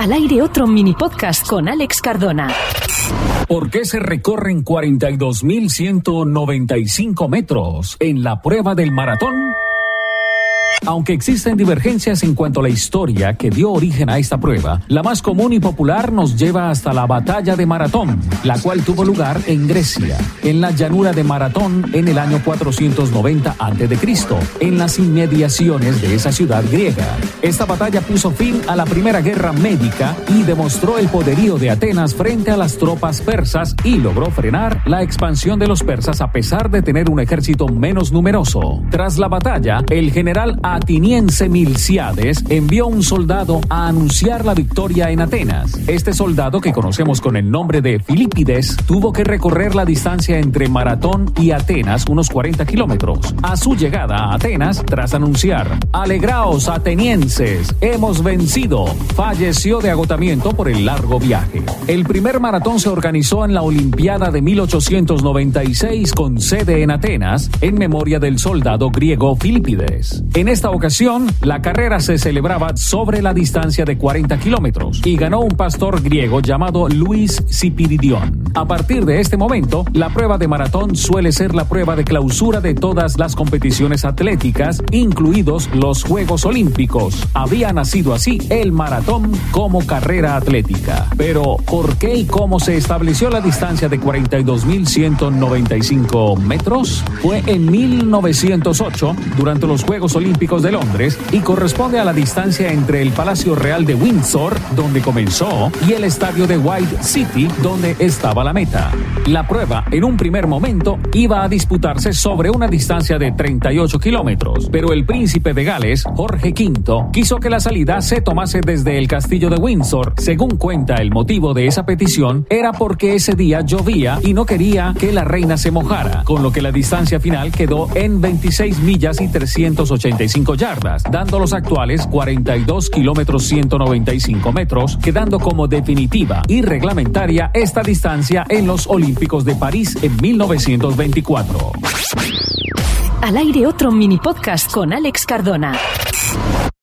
Al aire otro mini podcast con Alex Cardona. ¿Por qué se recorren 42.195 metros en la prueba del maratón? Aunque existen divergencias en cuanto a la historia que dio origen a esta prueba, la más común y popular nos lleva hasta la batalla de Maratón, la cual tuvo lugar en Grecia, en la llanura de Maratón en el año 490 a.C., en las inmediaciones de esa ciudad griega. Esta batalla puso fin a la Primera Guerra Médica y demostró el poderío de Atenas frente a las tropas persas y logró frenar la expansión de los persas a pesar de tener un ejército menos numeroso. Tras la batalla, el general atiniense Milciades envió un soldado a anunciar la victoria en Atenas. Este soldado, que conocemos con el nombre de Filipides, tuvo que recorrer la distancia entre Maratón y Atenas, unos 40 kilómetros. A su llegada a Atenas, tras anunciar, Alegraos atenienses, hemos vencido, falleció de agotamiento por el largo viaje. El primer maratón se organizó en la Olimpiada de 1896 con sede en Atenas, en memoria del soldado griego Filipides. Esta ocasión, la carrera se celebraba sobre la distancia de 40 kilómetros y ganó un pastor griego llamado Luis Cipiridión. A partir de este momento, la prueba de maratón suele ser la prueba de clausura de todas las competiciones atléticas, incluidos los Juegos Olímpicos. Había nacido así el maratón como carrera atlética. Pero, ¿por qué y cómo se estableció la distancia de 42.195 metros? Fue en 1908, durante los Juegos Olímpicos de Londres y corresponde a la distancia entre el Palacio Real de Windsor, donde comenzó, y el estadio de White City, donde estaba la meta. La prueba, en un primer momento, iba a disputarse sobre una distancia de 38 kilómetros, pero el príncipe de Gales, Jorge V, quiso que la salida se tomase desde el castillo de Windsor. Según cuenta el motivo de esa petición, era porque ese día llovía y no quería que la reina se mojara, con lo que la distancia final quedó en 26 millas y 385 yardas, dando los actuales 42 kilómetros 195 metros, quedando como definitiva y reglamentaria esta distancia en los Olímpicos de París en 1924. Al aire otro mini podcast con Alex Cardona.